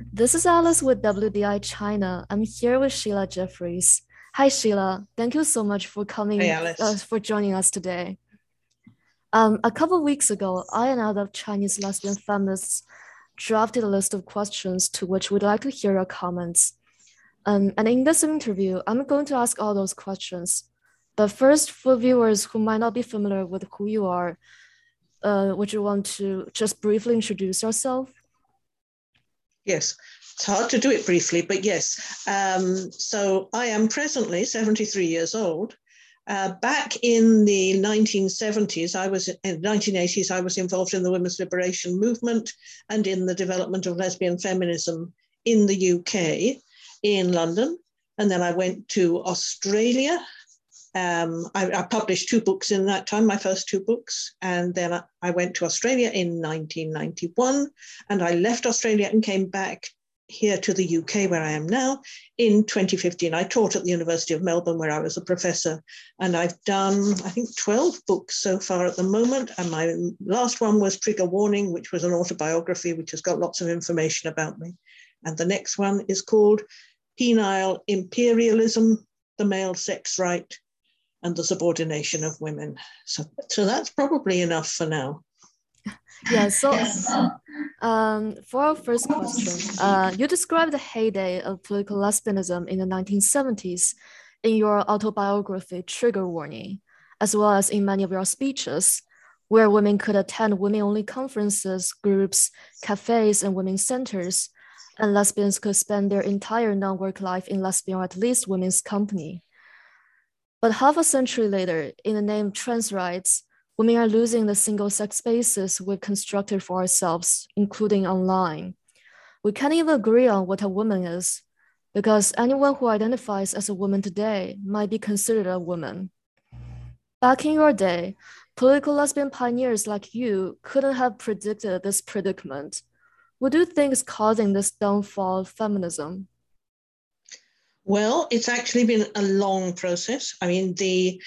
This is Alice with WDI China. I'm here with Sheila Jeffreys. Hi, Sheila. Thank you so much for coming, hey, uh, for joining us today. Um, a couple weeks ago, I and other Chinese lesbian feminists drafted a list of questions to which we'd like to hear your comments. Um, and in this interview, I'm going to ask all those questions. But first, for viewers who might not be familiar with who you are, uh, would you want to just briefly introduce yourself? Yes, it's hard to do it briefly, but yes. Um, so I am presently 73 years old. Uh, back in the 1970s, I was in 1980s, I was involved in the women's liberation movement and in the development of lesbian feminism in the UK, in London. And then I went to Australia. Um, I, I, published two books in that time, my first two books. And then I, I went to Australia in 1991. And I left Australia and came back here to the UK, where I am now, in 2015. I taught at the University of Melbourne, where I was a professor, and I've done, I think, 12 books so far at the moment. And my last one was Trigger Warning, which was an autobiography, which has got lots of information about me. And the next one is called Penile Imperialism, the Male Sex Right, and the Subordination of Women. So, so that's probably enough for now. Yeah, so um, for our first question, uh, you described the heyday of political lesbianism in the 1970s in your autobiography, Trigger Warning, as well as in many of your speeches, where women could attend women only conferences, groups, cafes, and women's centers, and lesbians could spend their entire non work life in lesbian or at least women's company. But half a century later, in the name trans rights, women are losing the single sex spaces we've constructed for ourselves, including online. We can't even agree on what a woman is, because anyone who identifies as a woman today might be considered a woman. Back in your day, political lesbian pioneers like you couldn't have predicted this predicament. What do you think is causing this downfall of feminism? Well, it's actually been a long process. I mean, the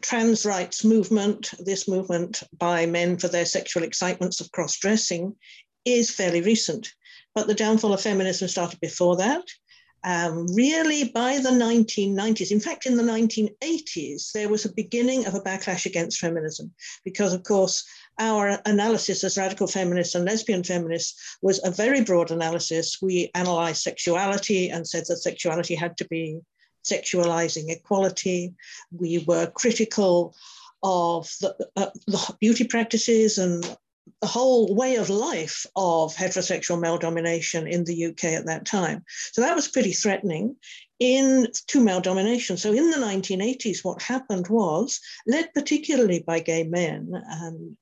trans rights movement, this movement by men for their sexual excitements of cross dressing, is fairly recent. But the downfall of feminism started before that. Um, really, by the 1990s, in fact, in the 1980s, there was a beginning of a backlash against feminism because, of course, our analysis as radical feminists and lesbian feminists was a very broad analysis. We analyzed sexuality and said that sexuality had to be sexualizing equality. We were critical of the, uh, the beauty practices and the whole way of life of heterosexual male domination in the UK at that time. So that was pretty threatening in to male domination. So in the 1980s, what happened was, led particularly by gay men and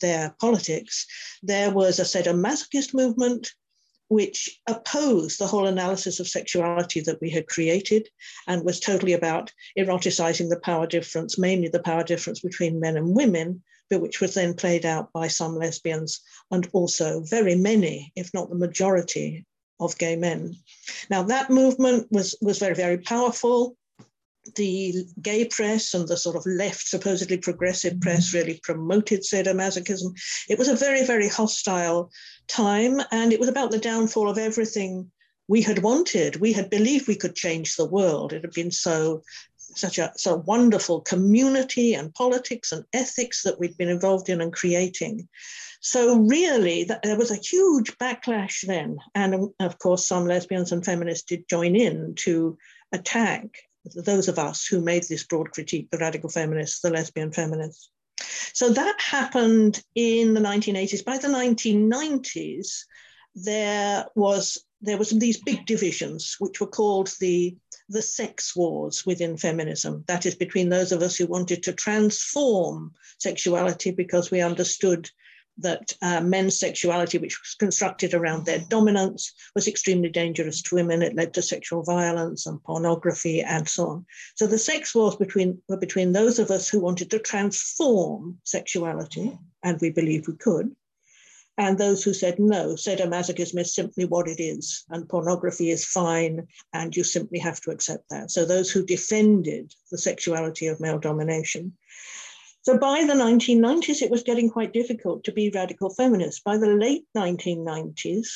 their politics, there was a sadomasochist movement which opposed the whole analysis of sexuality that we had created and was totally about eroticizing the power difference, mainly the power difference between men and women, which was then played out by some lesbians and also very many, if not the majority, of gay men. Now that movement was, was very, very powerful the gay press and the sort of left, supposedly progressive press mm-hmm. really promoted sadomasochism. It was a very, very hostile time, and it was about the downfall of everything we had wanted. We had believed we could change the world. It had been so such a wonderful community and politics and ethics that we'd been involved in and creating. So really, there was a huge backlash then, and um, of course, some lesbians and feminists did join in to attack those of us who made this broad critique, the radical feminists, the lesbian feminists. So that happened in the 1980s. By the 1990s, there was there was these big divisions, which were called the the sex wars within feminism. That is between those of us who wanted to transform sexuality because we understood that uh, men's sexuality, which was constructed around their dominance, was extremely dangerous to women. It led to sexual violence and pornography and so on. So the sex wars between, were between those of us who wanted to transform sexuality, and we believed we could, and those who said no, sadomasochism is simply what it is, and pornography is fine, and you simply have to accept that. So those who defended the sexuality of male domination so by the 1990s, it was getting quite difficult to be radical feminist. By the late 1990s,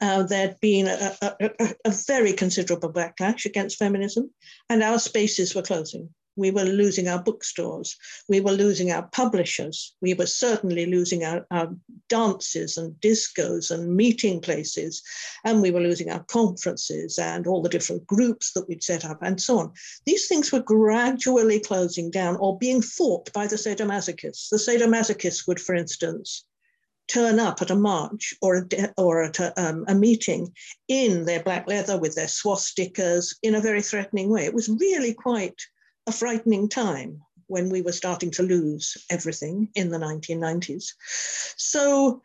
uh, there'd been a, a, a, very considerable backlash against feminism, and our spaces were closing. We were losing our bookstores. We were losing our publishers. We were certainly losing our, our dances and discos and meeting places. And we were losing our conferences and all the different groups that we'd set up and so on. These things were gradually closing down or being fought by the sadomasochists. The sadomasochists would, for instance, turn up at a march or a, or at a, um, a, meeting in their black leather with their swastikas in a very threatening way. It was really quite a frightening time when we were starting to lose everything in the 1990s. So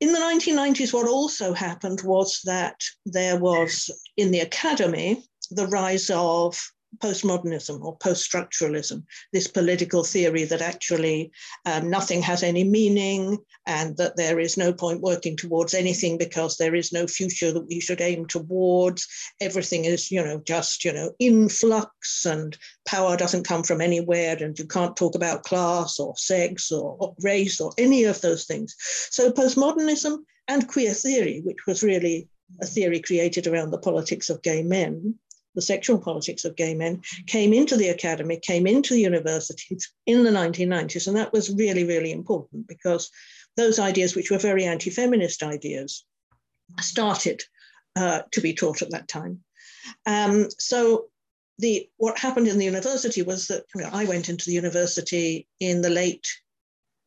in the 1990s, what also happened was that there was in the academy the rise of postmodernism or post-structuralism, this political theory that actually um, nothing has any meaning and that there is no point working towards anything because there is no future that we should aim towards. Everything is, you know, just, you know, influx and power doesn't come from anywhere and you can't talk about class or sex or, or race or any of those things. So postmodernism and queer theory, which was really a theory created around the politics of gay men, the sexual politics of gay men, came into the academy, came into the universities in the 1990s. And that was really, really important because those ideas, which were very anti feminist ideas, started uh, to be taught at that time. Um, so the what happened in the university was that you know, I went into the university in the late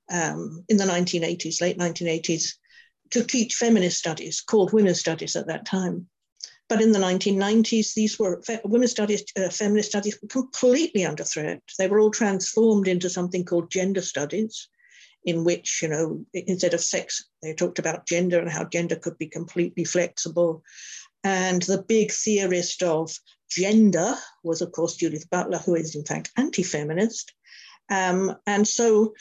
um, in the 1980s, late 1980s, to teach feminist studies called women's studies at that time. But in the 1990s, these were women's studies, uh, feminist studies were completely under threat. They were all transformed into something called gender studies, in which, you know, instead of sex, they talked about gender and how gender could be completely flexible. And the big theorist of gender was, of course, Judith Butler, who is in fact anti feminist. Um, and so,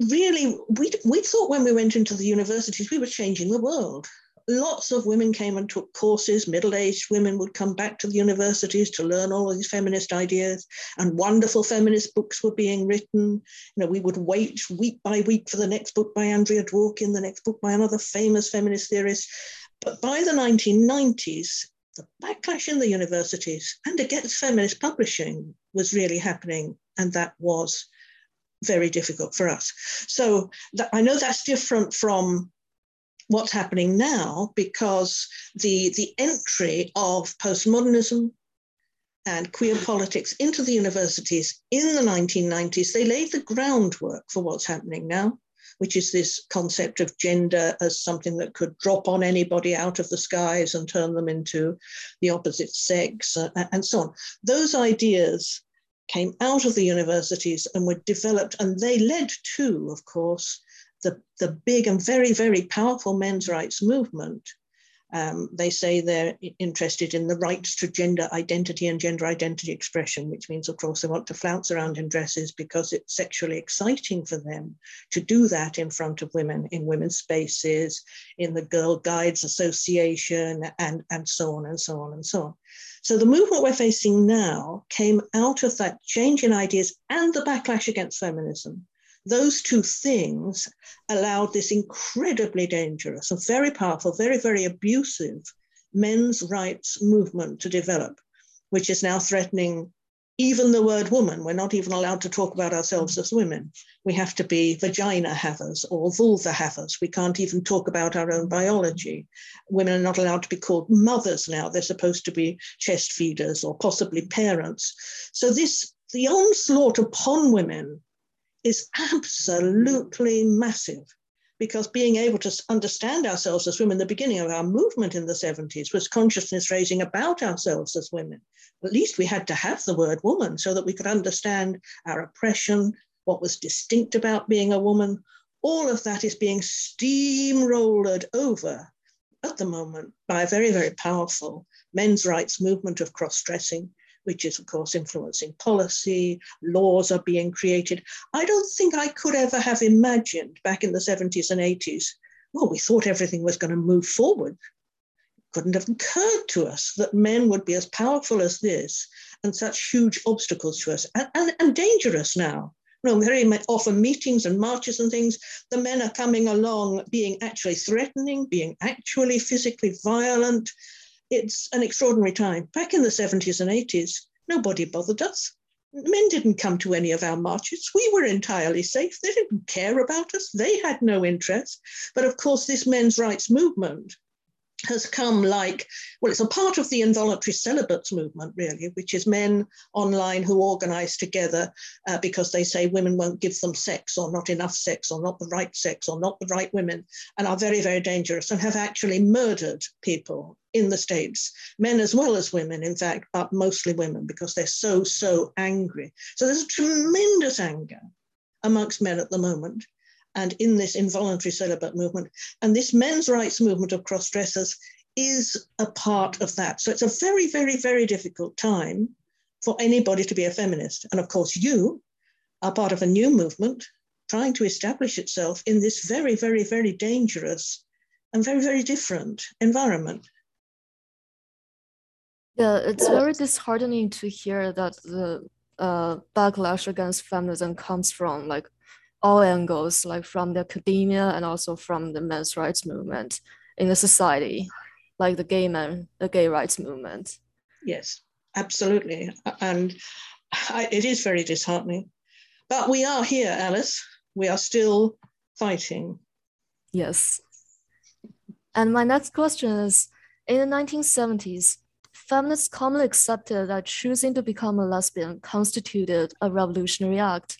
really, we, we thought when we went into the universities, we were changing the world lots of women came and took courses. Middle aged women would come back to the universities to learn all of these feminist ideas, and wonderful feminist books were being written. You know, we would wait week by week for the next book by Andrea Dworkin, the next book by another famous feminist theorist. But by the 1990s, the backlash in the universities and against feminist publishing was really happening, and that was very difficult for us. So that, I know that's different from what's happening now because the, the entry of postmodernism and queer politics into the universities in the 1990s, they laid the groundwork for what's happening now, which is this concept of gender as something that could drop on anybody out of the skies and turn them into the opposite sex uh, and so on. Those ideas came out of the universities and were developed, and they led to, of course, the, the big and very, very powerful men's rights movement. Um, they say they're interested in the rights to gender identity and gender identity expression, which means, of course, they want to flounce around in dresses because it's sexually exciting for them to do that in front of women in women's spaces, in the Girl Guides Association, and, and so on and so on and so on. So the movement we're facing now came out of that change in ideas and the backlash against feminism those two things allowed this incredibly dangerous and very powerful, very, very abusive men's rights movement to develop, which is now threatening even the word woman. We're not even allowed to talk about ourselves as women. We have to be vagina havers or vulva havers. We can't even talk about our own biology. Women are not allowed to be called mothers now. They're supposed to be chest feeders or possibly parents. So this the onslaught upon women is absolutely massive because being able to understand ourselves as women, the beginning of our movement in the 70s was consciousness raising about ourselves as women. At least we had to have the word woman so that we could understand our oppression, what was distinct about being a woman. All of that is being steamrolled over at the moment by a very, very powerful men's rights movement of cross dressing which is, of course, influencing policy, laws are being created. I don't think I could ever have imagined back in the 70s and 80s, well, we thought everything was going to move forward. It couldn't have occurred to us that men would be as powerful as this and such huge obstacles to us and, and, and dangerous now you know, very often meetings and marches and things, the men are coming along being actually threatening, being actually physically violent. It's an extraordinary time. Back in the 70s and 80s, nobody bothered us. Men didn't come to any of our marches. We were entirely safe. They didn't care about us. They had no interest. But of course, this men's rights movement has come like, well, it's a part of the involuntary celibates movement, really, which is men online who organize together uh, because they say women won't give them sex or not enough sex or not the right sex or not the right women and are very, very dangerous and have actually murdered people in the States, men as well as women, in fact, but mostly women because they're so, so angry. So there's a tremendous anger amongst men at the moment and in this involuntary celibate movement. And this men's rights movement of cross dressers is a part of that. So it's a very, very, very difficult time for anybody to be a feminist. And of course, you are part of a new movement trying to establish itself in this very, very, very dangerous and very, very different environment. Yeah, it's very disheartening to hear that the uh, backlash against feminism comes from like all angles, like from the academia and also from the men's rights movement in the society, like the gay men, the gay rights movement. Yes, absolutely. And I, it is very disheartening. But we are here, Alice. We are still fighting. Yes. And my next question is In the 1970s, feminists commonly accepted that choosing to become a lesbian constituted a revolutionary act.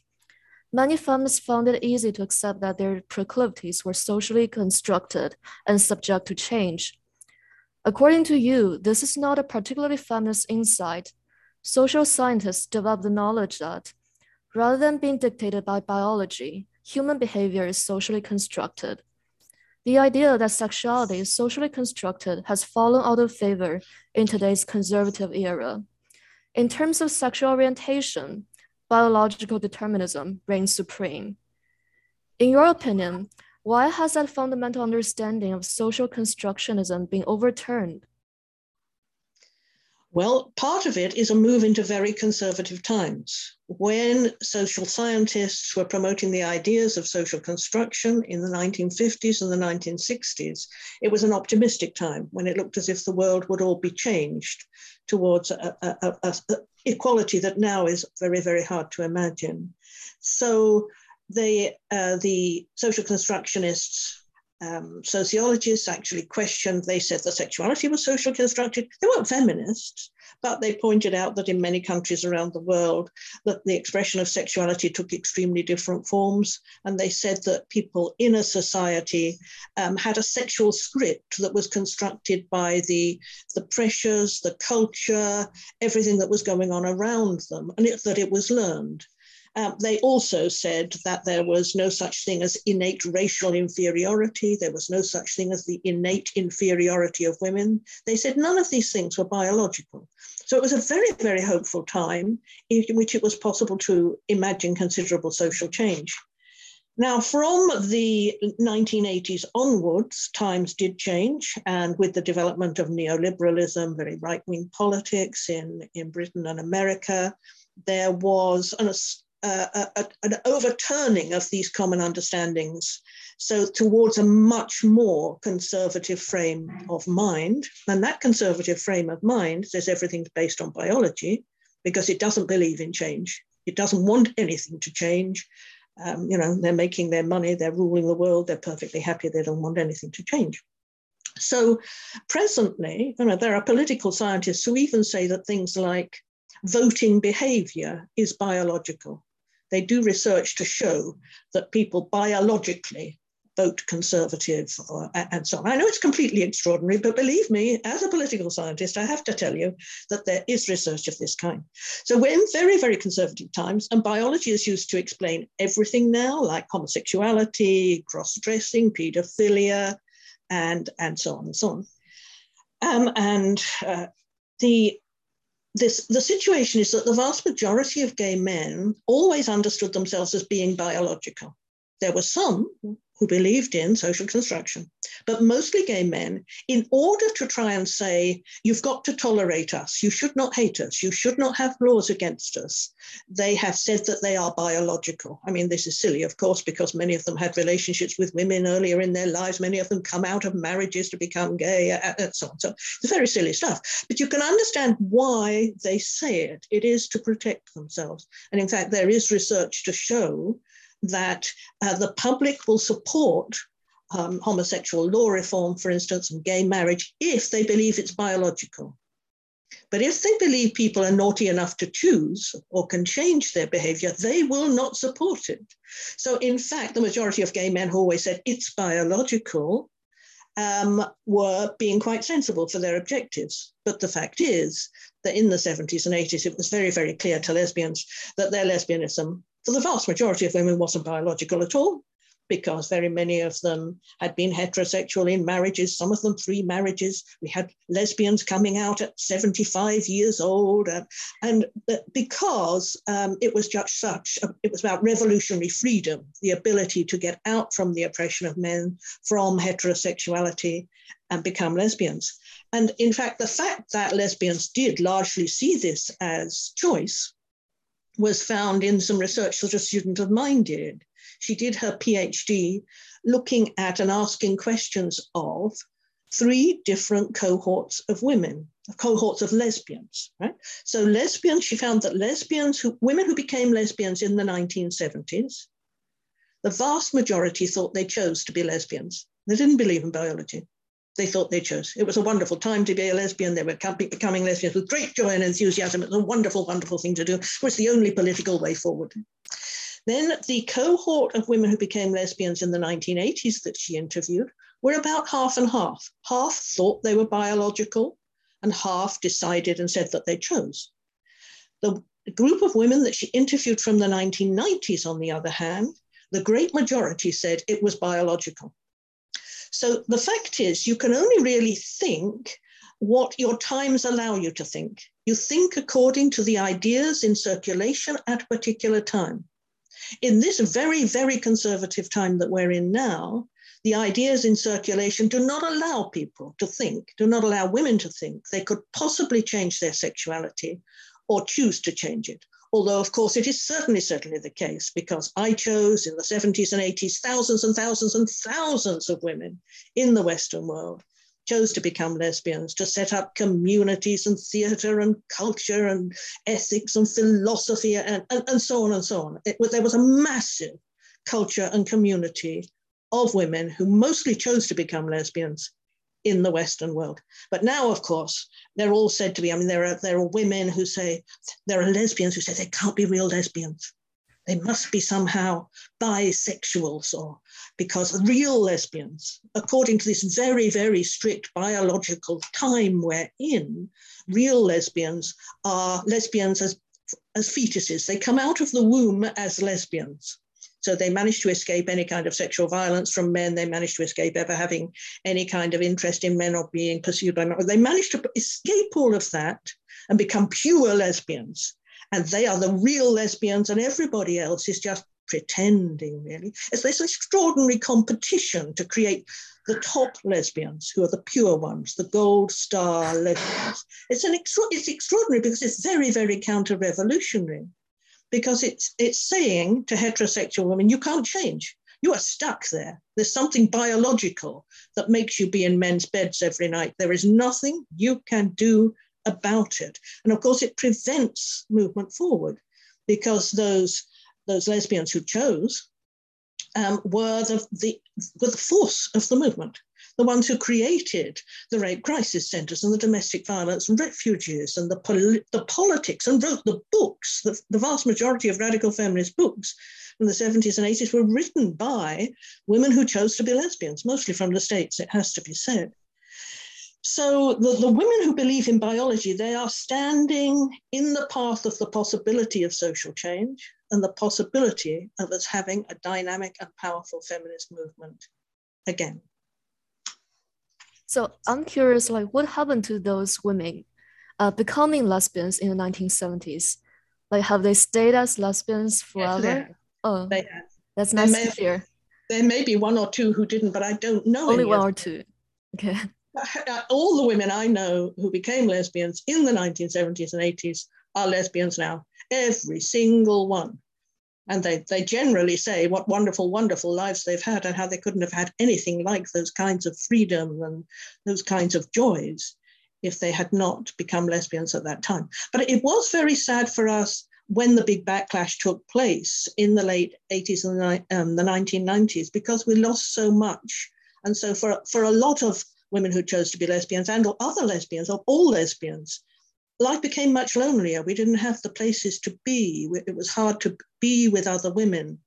Many feminists found it easy to accept that their proclivities were socially constructed and subject to change. According to you, this is not a particularly feminist insight. Social scientists developed the knowledge that, rather than being dictated by biology, human behavior is socially constructed. The idea that sexuality is socially constructed has fallen out of favor in today's conservative era. In terms of sexual orientation, biological determinism reigns supreme. In your opinion, why has that fundamental understanding of social constructionism been overturned? Well, part of it is a move into very conservative times. When social scientists were promoting the ideas of social construction in the 1950s and the 1960s, it was an optimistic time when it looked as if the world would all be changed towards a, a, a, equality that now is very, very hard to imagine. So they, uh, the social constructionists um, sociologists actually questioned, they said that sexuality was social constructed. They weren't feminists, but they pointed out that in many countries around the world, that the expression of sexuality took extremely different forms. And they said that people in a society um, had a sexual script that was constructed by the, the pressures, the culture, everything that was going on around them, and it, that it was learned. Um, they also said that there was no such thing as innate racial inferiority. There was no such thing as the innate inferiority of women. They said none of these things were biological. So it was a very, very hopeful time in which it was possible to imagine considerable social change. Now, from the 1980s onwards, times did change, and with the development of neoliberalism, very right wing politics in, in Britain and America, there was an a, an overturning of these common understandings. So, towards a much more conservative frame of mind. And that conservative frame of mind says everything's based on biology because it doesn't believe in change. It doesn't want anything to change. Um, you know, they're making their money, they're ruling the world, they're perfectly happy, they don't want anything to change. So, presently, you know, there are political scientists who even say that things like voting behavior is biological they do research to show that people biologically vote conservative or, and so on. I know it's completely extraordinary, but believe me, as a political scientist, I have to tell you that there is research of this kind. So we're in very, very conservative times, and biology is used to explain everything now, like homosexuality, cross-dressing, paedophilia, and, and so on and so on. Um, and uh, the this, the situation is that the vast majority of gay men always understood themselves as being biological. There were some who believed in social construction, but mostly gay men, in order to try and say, you've got to tolerate us, you should not hate us, you should not have laws against us, they have said that they are biological. I mean, this is silly, of course, because many of them had relationships with women earlier in their lives, many of them come out of marriages to become gay, uh, uh, and so on. So it's very silly stuff. But you can understand why they say it. It is to protect themselves. And in fact, there is research to show that uh, the public will support um, homosexual law reform, for instance, and gay marriage if they believe it's biological. But if they believe people are naughty enough to choose or can change their behavior, they will not support it. So, in fact, the majority of gay men who always said it's biological um, were being quite sensible for their objectives. But the fact is that in the 70s and 80s, it was very, very clear to lesbians that their lesbianism for the vast majority of women wasn't biological at all because very many of them had been heterosexual in marriages, some of them three marriages. We had lesbians coming out at 75 years old. And, and because um, it was just such, it was about revolutionary freedom, the ability to get out from the oppression of men, from heterosexuality, and become lesbians. And in fact, the fact that lesbians did largely see this as choice was found in some research that a student of mine did. She did her PhD looking at and asking questions of three different cohorts of women, cohorts of lesbians, right? So lesbians, she found that lesbians, who, women who became lesbians in the 1970s, the vast majority thought they chose to be lesbians. They didn't believe in biology they thought they chose. It was a wonderful time to be a lesbian. They were becoming lesbians with great joy and enthusiasm. It was a wonderful, wonderful thing to do. It was the only political way forward. Then the cohort of women who became lesbians in the 1980s that she interviewed were about half and half. Half thought they were biological, and half decided and said that they chose. The group of women that she interviewed from the 1990s, on the other hand, the great majority said it was biological. So the fact is, you can only really think what your times allow you to think. You think according to the ideas in circulation at a particular time. In this very, very conservative time that we're in now, the ideas in circulation do not allow people to think, do not allow women to think they could possibly change their sexuality or choose to change it Although, of course, it is certainly, certainly the case because I chose in the 70s and 80s thousands and thousands and thousands of women in the Western world chose to become lesbians, to set up communities and theatre and culture and ethics and philosophy and, and, and so on and so on. It, there was a massive culture and community of women who mostly chose to become lesbians in the Western world. But now, of course, they're all said to be, I mean, there are, there are women who say, there are lesbians who say they can't be real lesbians. They must be somehow bisexuals or because real lesbians, according to this very, very strict biological time we're in, real lesbians are lesbians as, as fetuses. They come out of the womb as lesbians. So they managed to escape any kind of sexual violence from men. They managed to escape ever having any kind of interest in men or being pursued by men. They managed to escape all of that and become pure lesbians. And they are the real lesbians, and everybody else is just pretending, really. It's this extraordinary competition to create the top lesbians, who are the pure ones, the gold star lesbians. It's, an extra- it's extraordinary because it's very, very counter revolutionary because it's it's saying to heterosexual women, you can't change. You are stuck there. There's something biological that makes you be in men's beds every night. There is nothing you can do about it. And of course, it prevents movement forward because those those lesbians who chose um, were the, the were the force of the movement the ones who created the rape crisis centers and the domestic violence and refugees and the, pol- the politics and wrote the books. The, the vast majority of radical feminist books from the 70s and 80s were written by women who chose to be lesbians, mostly from the States, it has to be said. So the, the women who believe in biology, they are standing in the path of the possibility of social change and the possibility of us having a dynamic and powerful feminist movement again. So I'm curious, like what happened to those women uh, becoming lesbians in the 1970s? Like have they stayed as lesbians forever? Yes, oh, that's nice to hear. There may be one or two who didn't, but I don't know. Only one or two. Okay. All the women I know who became lesbians in the 1970s and 80s are lesbians now. Every single one. And they, they generally say what wonderful, wonderful lives they've had and how they couldn't have had anything like those kinds of freedom and those kinds of joys if they had not become lesbians at that time. But it was very sad for us when the big backlash took place in the late 80s and the, um, the 1990s because we lost so much. And so for, for a lot of women who chose to be lesbians and or other lesbians or all lesbians, life became much lonelier. We didn't have the places to be. It was hard to be with other women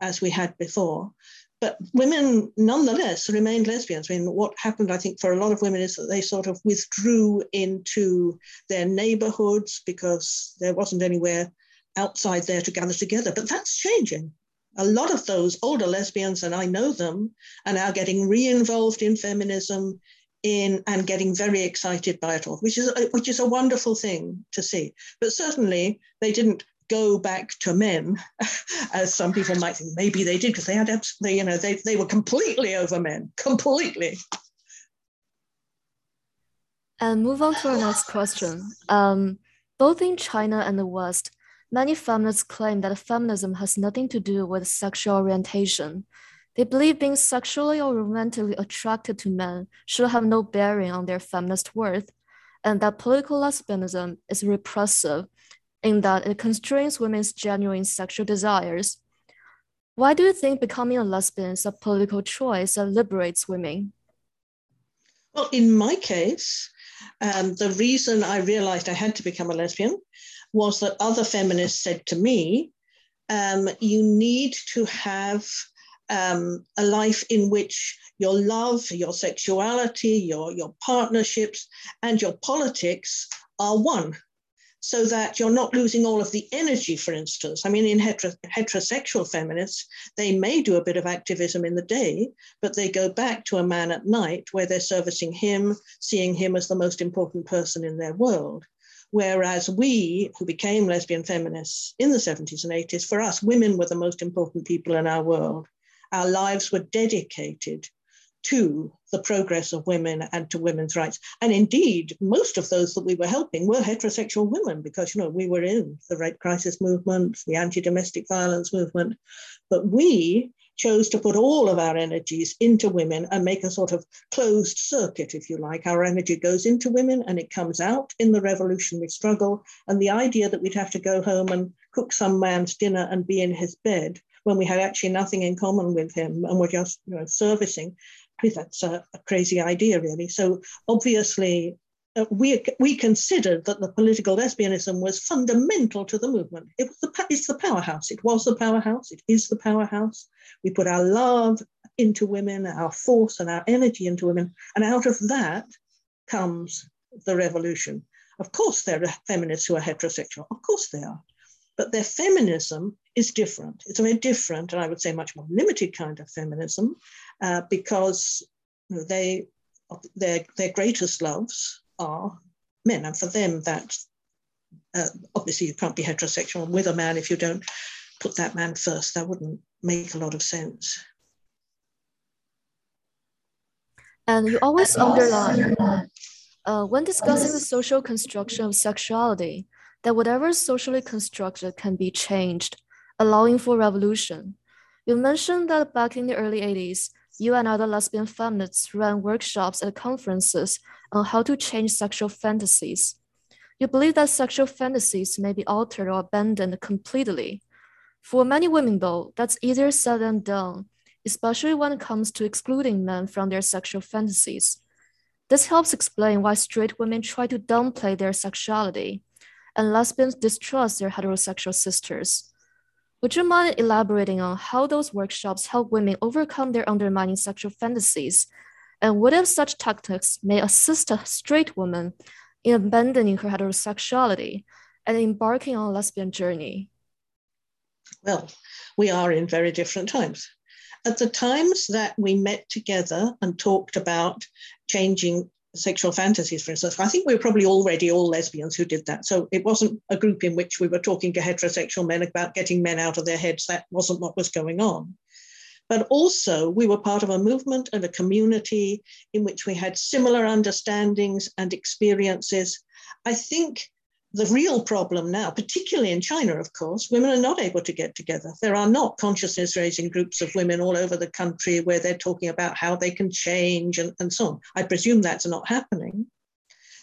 as we had before. But women nonetheless remained lesbians. I mean, what happened, I think, for a lot of women is that they sort of withdrew into their neighborhoods because there wasn't anywhere outside there to gather together. But that's changing. A lot of those older lesbians, and I know them, are now getting re involved in feminism, in and getting very excited by it all, which is a, which is a wonderful thing to see. But certainly they didn't go back to men, as some people might think. Maybe they did because they had absolutely, you know, they they were completely over men, completely. And move on to our next question. Um, both in China and the West, many feminists claim that feminism has nothing to do with sexual orientation. They believe being sexually or romantically attracted to men should have no bearing on their feminist worth, and that political lesbianism is repressive in that it constrains women's genuine sexual desires. Why do you think becoming a lesbian is a political choice that liberates women? Well, in my case, um, the reason I realized I had to become a lesbian was that other feminists said to me, um, you need to have um, a life in which your love, your sexuality, your, your partnerships, and your politics are one. So that you're not losing all of the energy, for instance. I mean, in hetero- heterosexual feminists, they may do a bit of activism in the day, but they go back to a man at night where they're servicing him, seeing him as the most important person in their world. Whereas we, who became lesbian feminists in the 70s and 80s, for us, women were the most important people in our world our lives were dedicated to the progress of women and to women's rights. And indeed, most of those that we were helping were heterosexual women because, you know, we were in the rape crisis movement, the anti-domestic violence movement, but we chose to put all of our energies into women and make a sort of closed circuit, if you like. Our energy goes into women and it comes out in the revolutionary struggle. And the idea that we'd have to go home and cook some man's dinner and be in his bed when we had actually nothing in common with him and were just you know, servicing. I think that's a, a crazy idea, really. So obviously, uh, we, we considered that the political lesbianism was fundamental to the movement. It was the, it's the powerhouse. It was the powerhouse. It is the powerhouse. We put our love into women, our force and our energy into women. And out of that comes the revolution. Of course, there are feminists who are heterosexual. Of course, they are. But their feminism is different. It's a very different, and I would say much more limited kind of feminism, uh, because they their their greatest loves are men, and for them that uh, obviously you can't be heterosexual with a man if you don't put that man first. That wouldn't make a lot of sense. And you always underline uh, when discussing the social construction of sexuality that whatever is socially constructed can be changed allowing for revolution. You mentioned that back in the early 80s, you and other lesbian feminists ran workshops at conferences on how to change sexual fantasies. You believe that sexual fantasies may be altered or abandoned completely. For many women, though, that's easier said than done, especially when it comes to excluding men from their sexual fantasies. This helps explain why straight women try to downplay their sexuality, and lesbians distrust their heterosexual sisters. Would you mind elaborating on how those workshops help women overcome their undermining sexual fantasies? And what if such tactics may assist a straight woman in abandoning her heterosexuality and embarking on a lesbian journey? Well, we are in very different times. At the times that we met together and talked about changing sexual fantasies, for instance. I think we were probably already all lesbians who did that. So it wasn't a group in which we were talking to heterosexual men about getting men out of their heads. That wasn't what was going on. but also we were part of a movement and a community in which we had similar understandings and experiences. I think the real problem now, particularly in China, of course, women are not able to get together. There are not consciousness raising groups of women all over the country where they're talking about how they can change and, and so on. I presume that's not happening.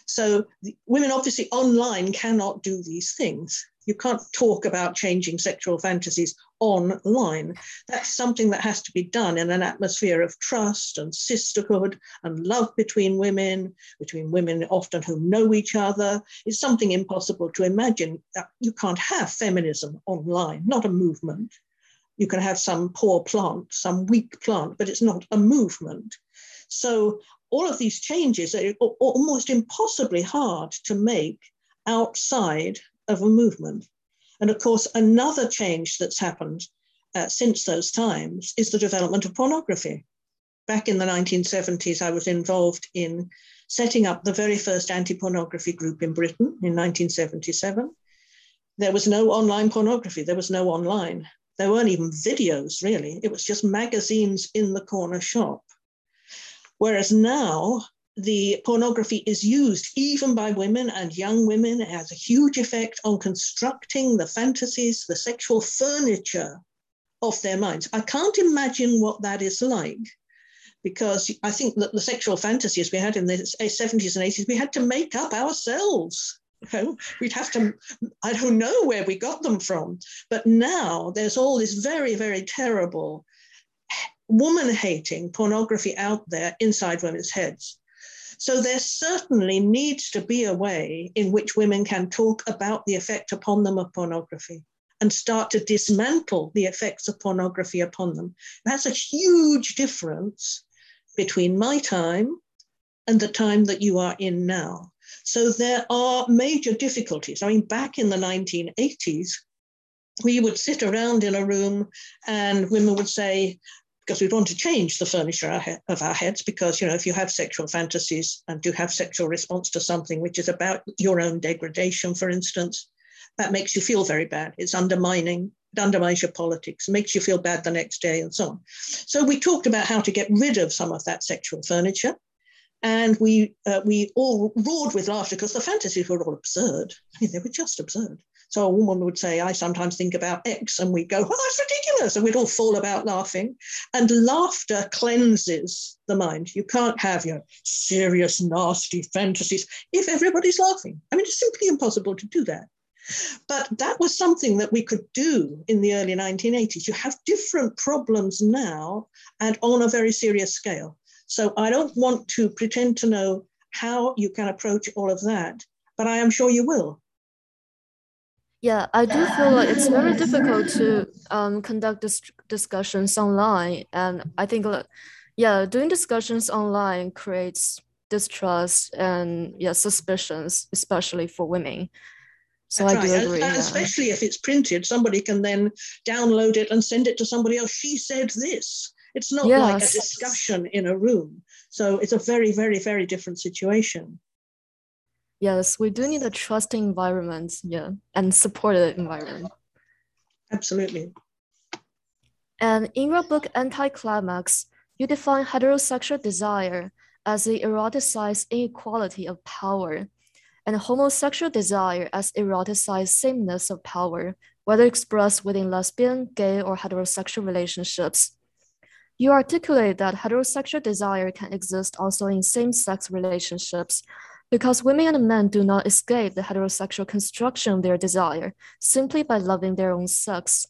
So, women obviously online cannot do these things. You can't talk about changing sexual fantasies online. That's something that has to be done in an atmosphere of trust and sisterhood and love between women, between women often who know each other. It's something impossible to imagine. You can't have feminism online, not a movement. You can have some poor plant, some weak plant, but it's not a movement. So all of these changes are almost impossibly hard to make outside of a movement. And of course, another change that's happened uh, since those times is the development of pornography. Back in the 1970s, I was involved in setting up the very first anti pornography group in Britain in 1977. There was no online pornography, there was no online. There weren't even videos, really. It was just magazines in the corner shop. Whereas now, the pornography is used even by women and young women. It has a huge effect on constructing the fantasies, the sexual furniture of their minds. I can't imagine what that is like because I think that the sexual fantasies we had in the 70s and 80s, we had to make up ourselves. You know, we'd have to, I don't know where we got them from. But now there's all this very, very terrible woman hating pornography out there inside women's heads. So there certainly needs to be a way in which women can talk about the effect upon them of pornography and start to dismantle the effects of pornography upon them. That's a huge difference between my time and the time that you are in now. So there are major difficulties. I mean, back in the 1980s, we would sit around in a room and women would say, because we'd want to change the furniture of our heads because you know if you have sexual fantasies and do have sexual response to something which is about your own degradation for instance that makes you feel very bad. It's undermining it undermines your politics makes you feel bad the next day and so on. So we talked about how to get rid of some of that sexual furniture and we uh, we all roared with laughter because the fantasies were all absurd. I mean they were just absurd so a woman would say, I sometimes think about X, and we'd go, Well, that's ridiculous. And we'd all fall about laughing. And laughter cleanses the mind. You can't have your serious, nasty fantasies if everybody's laughing. I mean, it's simply impossible to do that. But that was something that we could do in the early 1980s. You have different problems now and on a very serious scale. So I don't want to pretend to know how you can approach all of that, but I am sure you will. Yeah, I do feel like it's very difficult to um, conduct dis discussions online. And I think, yeah, doing discussions online creates distrust and yeah, suspicions, especially for women. So That's I do right. agree. And. Especially if it's printed, somebody can then download it and send it to somebody else. She said this. It's not yes. like a discussion in a room. So it's a very, very, very different situation yes, we do need a trusting environment, yeah, and supportive environment. Absolutely. And in your book Anti-Climax, you define heterosexual desire as the eroticized inequality of power, and homosexual desire as eroticized sameness of power, whether expressed within lesbian, gay, or heterosexual relationships. You articulate that heterosexual desire can exist also in same sex relationships, because women and men do not escape the heterosexual construction of their desire simply by loving their own sex.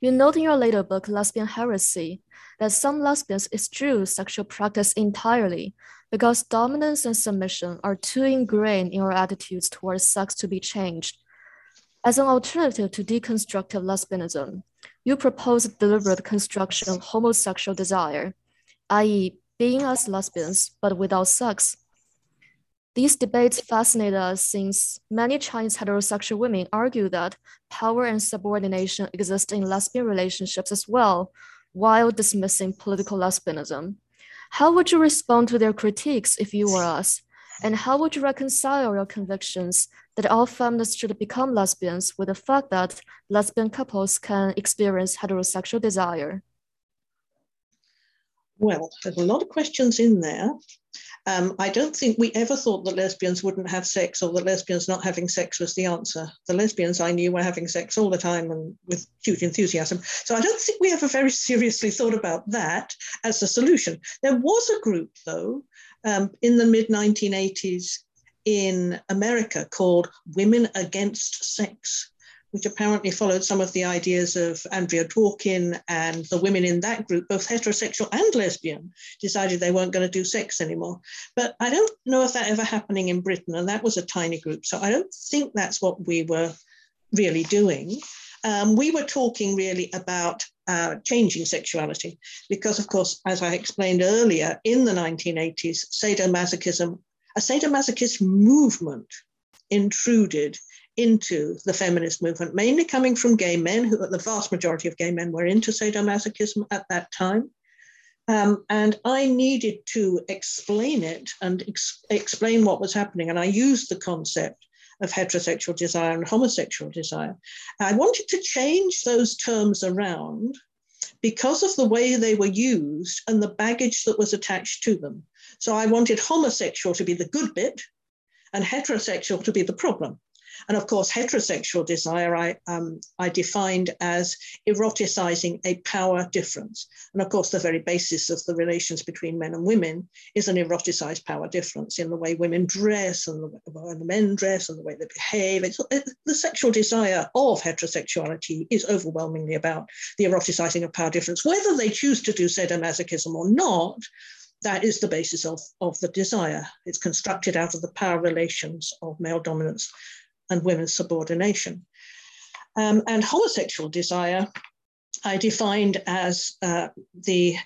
You note in your later book, Lesbian Heresy, that some lesbians eschew sexual practice entirely because dominance and submission are too ingrained in our attitudes towards sex to be changed. As an alternative to deconstructive lesbianism, you propose deliberate construction of homosexual desire, i.e., being as lesbians but without sex. These debates fascinate us since many Chinese heterosexual women argue that power and subordination exist in lesbian relationships as well, while dismissing political lesbianism. How would you respond to their critiques if you were us? And how would you reconcile your convictions that all feminists should become lesbians with the fact that lesbian couples can experience heterosexual desire? Well, there's a lot of questions in there. Um, I don't think we ever thought that lesbians wouldn't have sex or that lesbians not having sex was the answer. The lesbians I knew were having sex all the time and with huge enthusiasm. So I don't think we ever very seriously thought about that as a solution. There was a group, though, um, in the mid 1980s in America called Women Against Sex which apparently followed some of the ideas of Andrea Dworkin and the women in that group, both heterosexual and lesbian, decided they weren't going to do sex anymore. But I don't know if that ever happening in Britain, and that was a tiny group. So I don't think that's what we were really doing. Um, we were talking really about uh, changing sexuality because, of course, as I explained earlier, in the 1980s, sadomasochism, a sadomasochist movement intruded into the feminist movement, mainly coming from gay men, who the vast majority of gay men were into sadomasochism at that time. Um, and I needed to explain it and ex- explain what was happening. And I used the concept of heterosexual desire and homosexual desire. I wanted to change those terms around because of the way they were used and the baggage that was attached to them. So I wanted homosexual to be the good bit and heterosexual to be the problem. And of course, heterosexual desire I, um, I defined as eroticizing a power difference. And of course, the very basis of the relations between men and women is an eroticized power difference in the way women dress and the, way the men dress and the way they behave. It's, it, the sexual desire of heterosexuality is overwhelmingly about the eroticizing of power difference. Whether they choose to do sadomasochism or not, that is the basis of, of the desire. It's constructed out of the power relations of male dominance and women's subordination. Um, and homosexual desire, I defined as uh, the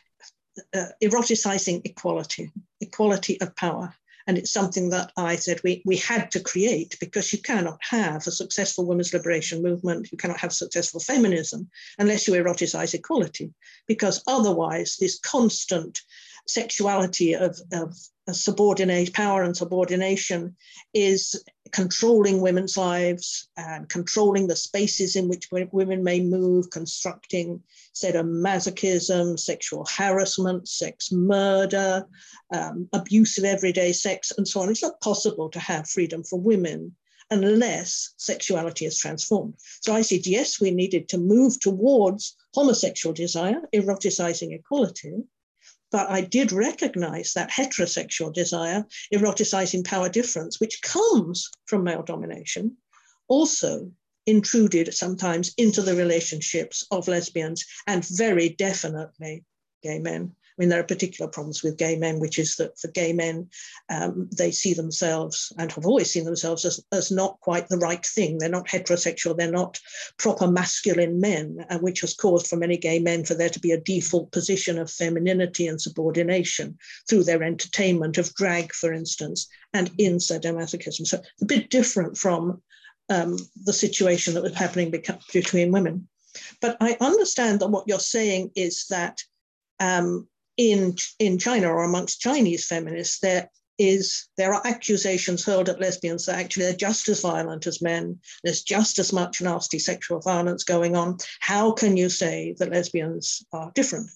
uh, eroticizing equality, equality of power. And it's something that I said we, we had to create because you cannot have a successful women's liberation movement, you cannot have successful feminism unless you eroticize equality, because otherwise, this constant sexuality of, of subordinate power and subordination is controlling women's lives and controlling the spaces in which women may move, constructing sadomasochism, sexual harassment, sex murder, um, abuse of everyday sex, and so on. It's not possible to have freedom for women unless sexuality is transformed. So I said, yes, we needed to move towards homosexual desire, eroticizing equality, but I did recognize that heterosexual desire, eroticizing power difference, which comes from male domination, also intruded sometimes into the relationships of lesbians and very definitely gay men. I mean, there are particular problems with gay men, which is that for gay men, um, they see themselves and have always seen themselves as, as not quite the right thing. They're not heterosexual, they're not proper masculine men, and which has caused for many gay men for there to be a default position of femininity and subordination through their entertainment of drag, for instance, and in sadomasochism. So a bit different from um, the situation that was happening between women. But I understand that what you're saying is that um, in, in China or amongst Chinese feminists, there is there are accusations hurled at lesbians that actually they're just as violent as men. There's just as much nasty sexual violence going on. How can you say that lesbians are different?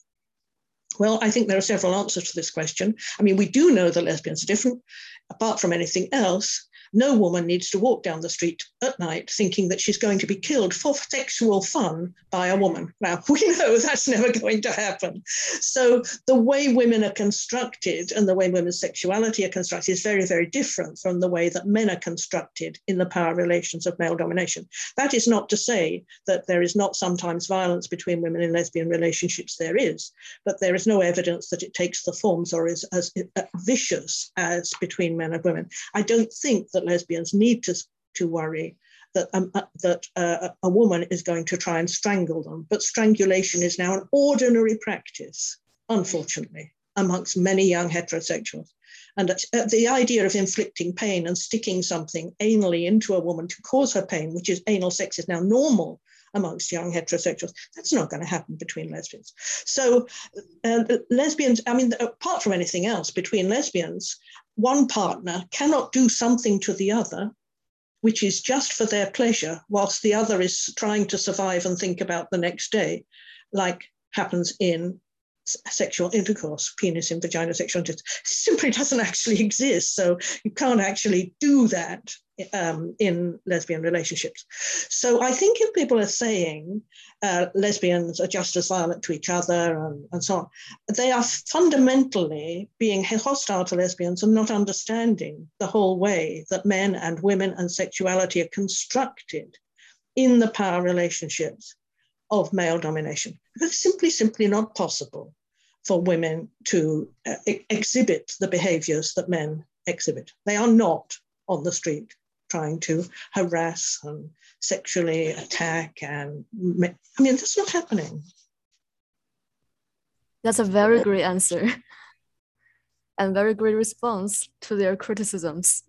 Well, I think there are several answers to this question. I mean, we do know that lesbians are different. Apart from anything else, no woman needs to walk down the street at night thinking that she's going to be killed for sexual fun by a woman. Now, we know that's never going to happen. So, the way women are constructed and the way women's sexuality are constructed is very, very different from the way that men are constructed in the power relations of male domination. That is not to say that there is not sometimes violence between women in lesbian relationships, there is, but there is no evidence that it takes the forms or is as vicious as between men and women. I don't think that lesbians need to, to worry that, um, uh, that uh, a woman is going to try and strangle them. But strangulation is now an ordinary practice, unfortunately, amongst many young heterosexuals. And uh, the idea of inflicting pain and sticking something anally into a woman to cause her pain, which is anal sex, is now normal amongst young heterosexuals. That's not going to happen between lesbians. So, uh, lesbians, I mean, apart from anything else, between lesbians, one partner cannot do something to the other which is just for their pleasure, whilst the other is trying to survive and think about the next day, like happens in sexual intercourse, penis in vagina sexual intercourse, simply doesn't actually exist. So you can't actually do that um, in lesbian relationships. So I think if people are saying uh, lesbians are just as violent to each other and, and so on, they are fundamentally being hostile to lesbians and not understanding the whole way that men and women and sexuality are constructed in the power relationships of male domination. It's simply, simply not possible for women to uh, exhibit the behaviors that men exhibit. They are not on the street trying to harass and sexually attack and I mean that's not happening. That's a very great answer and very great response to their criticisms.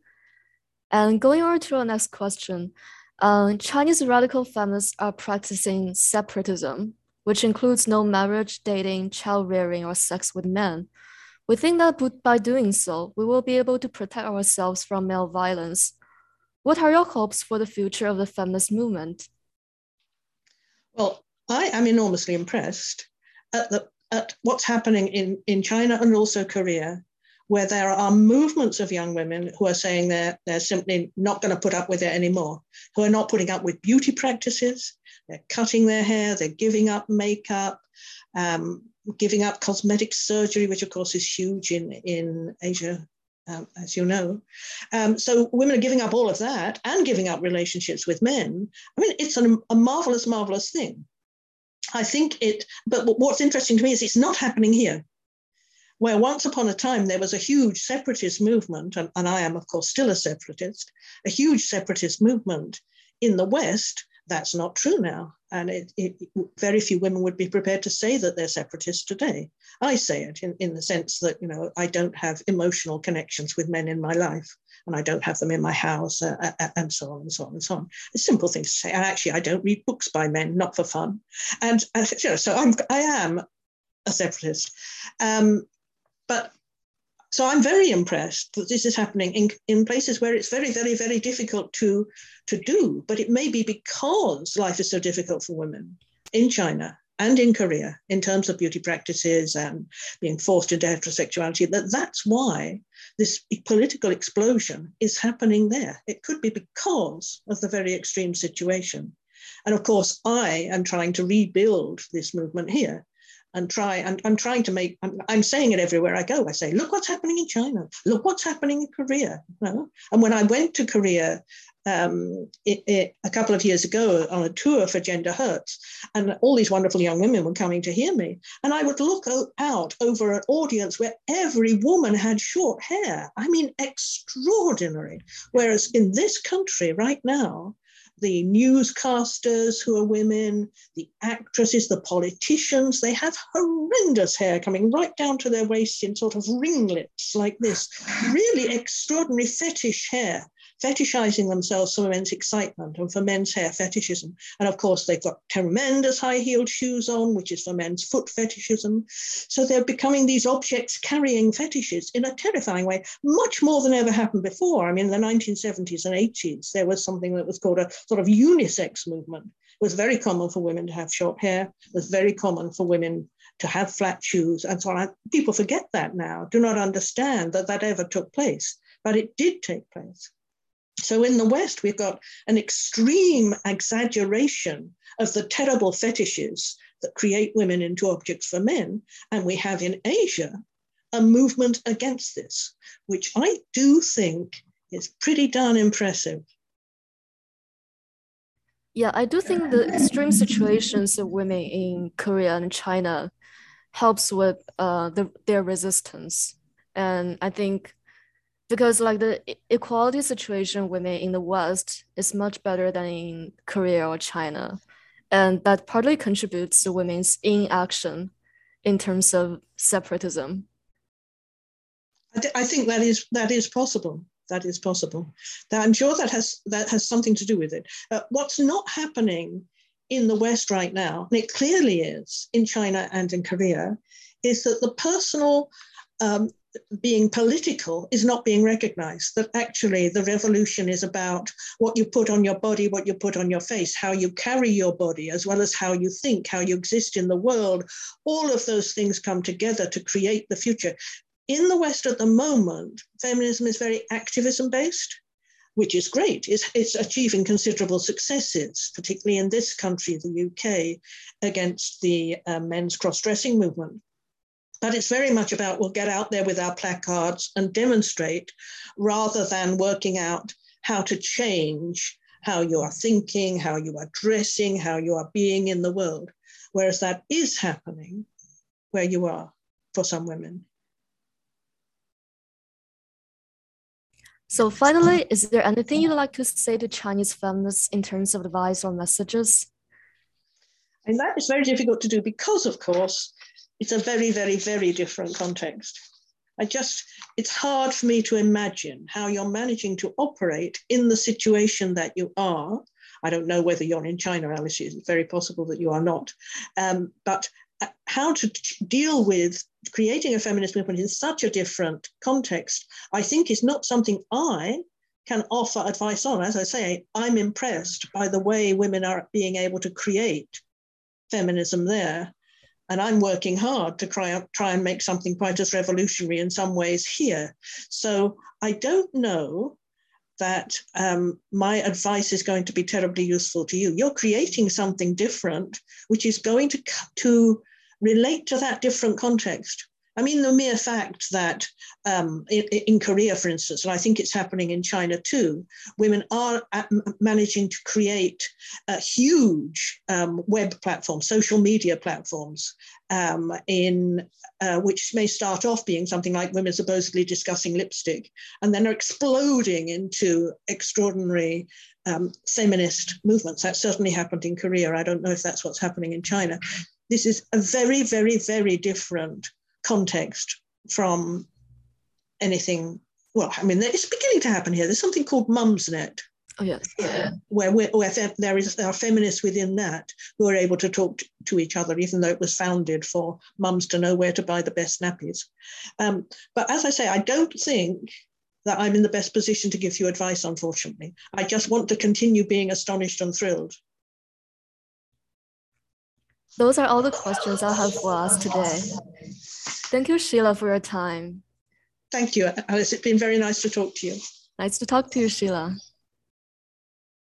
And going on to our next question, uh, Chinese radical feminists are practicing separatism, which includes no marriage, dating, child rearing, or sex with men. We think that by doing so, we will be able to protect ourselves from male violence. What are your hopes for the future of the feminist movement? Well, I am enormously impressed at, the, at what's happening in, in China and also Korea where there are movements of young women who are saying they're, they're simply not going to put up with it anymore, who are not putting up with beauty practices, they're cutting their hair, they're giving up makeup, um, giving up cosmetic surgery, which of course is huge in, in Asia, um, as you know. Um, so women are giving up all of that and giving up relationships with men. I mean, it's an, a marvelous, marvelous thing. I think it, but what's interesting to me is it's not happening here where once upon a time there was a huge separatist movement, and, and I am, of course, still a separatist, a huge separatist movement in the West. That's not true now. And it, it, very few women would be prepared to say that they're separatists today. I say it in, in the sense that, you know, I don't have emotional connections with men in my life and I don't have them in my house uh, uh, uh and so on and so on and so on. A simple thing to say. And actually, I don't read books by men, not for fun. And, uh, you know, so I'm, I am a separatist. Um, but so I'm very impressed that this is happening in, in places where it's very, very, very difficult to, to do. But it may be because life is so difficult for women in China and in Korea in terms of beauty practices and being forced into heterosexuality, that that's why this political explosion is happening there. It could be because of the very extreme situation. And of course, I am trying to rebuild this movement here and try and I'm trying to make I'm, I'm, saying it everywhere I go. I say, look what's happening in China, look what's happening in Korea. You know? And when I went to Korea um, it, it, a couple of years ago on a tour for Gender Hurts, and all these wonderful young women were coming to hear me, and I would look out over an audience where every woman had short hair. I mean, extraordinary. Whereas in this country right now, the newscasters who are women, the actresses, the politicians, they have horrendous hair coming right down to their waist in sort of ringlets like this. Really extraordinary fetish hair fetishizing themselves for men's excitement and for men's hair fetishism. And of course, they've got tremendous high heeled shoes on, which is for men's foot fetishism. So they're becoming these objects carrying fetishes in a terrifying way, much more than ever happened before. I mean, in the 1970s and 80s, there was something that was called a sort of unisex movement. It was very common for women to have short hair. It was very common for women to have flat shoes and so on. People forget that now, do not understand that that ever took place, but it did take place. So in the West, we've got an extreme exaggeration of the terrible fetishes that create women into objects for men. And we have in Asia a movement against this, which I do think is pretty darn impressive. Yeah, I do think the extreme situations of women in Korea and China helps with uh, the, their resistance. And I think because like the equality situation women in the West is much better than in Korea or China. And that partly contributes to women's inaction in terms of separatism. I, th- I think that is that is possible. That is possible. I'm sure that has that has something to do with it. Uh, what's not happening in the West right now, and it clearly is in China and in Korea, is that the personal um, being political is not being recognized. That actually the revolution is about what you put on your body, what you put on your face, how you carry your body, as well as how you think, how you exist in the world. All of those things come together to create the future. In the West at the moment, feminism is very activism based which is great. It's, it's, achieving considerable successes, particularly in this country, the UK, against the uh, men's cross dressing movement. But it's very much about we'll get out there with our placards and demonstrate rather than working out how to change how you are thinking, how you are dressing, how you are being in the world. Whereas that is happening where you are for some women. So finally, is there anything you'd like to say to Chinese feminists in terms of advice or messages? And that is very difficult to do because, of course, it's a very, very, very different context. I just, it's hard for me to imagine how you're managing to operate in the situation that you are. I don't know whether you're in China, Alice, it's very possible that you are not. Um, but uh, how to deal with creating a feminist movement in such a different context, I think is not something I can offer advice on. As I say, I'm impressed by the way women are being able to create feminism there. And I'm working hard to try, try and make something quite as revolutionary in some ways here. So I don't know that um, my advice is going to be terribly useful to you. You're creating something different, which is going to, to relate to that different context. I mean, the mere fact that um, in, in, Korea, for instance, and I think it's happening in China too, women are managing to create huge um, web platforms, social media platforms, um, in uh, which may start off being something like women supposedly discussing lipstick, and then are exploding into extraordinary um, feminist movements. That certainly happened in Korea. I don't know if that's what's happening in China. This is a very, very, very different context from anything. Well, I mean, it's beginning to happen here. There's something called Mumsnet. Oh, yes. Yeah. Where, where, where there, is, there are feminists within that who are able to talk to each other, even though it was founded for mums to know where to buy the best nappies. Um, but as I say, I don't think that I'm in the best position to give you advice, unfortunately. I just want to continue being astonished and thrilled. Those are all the questions I have for us today. Thank you, Sheila, for your time. Thank you, Alice. It's been very nice to talk to you. Nice to talk to you, Sheila.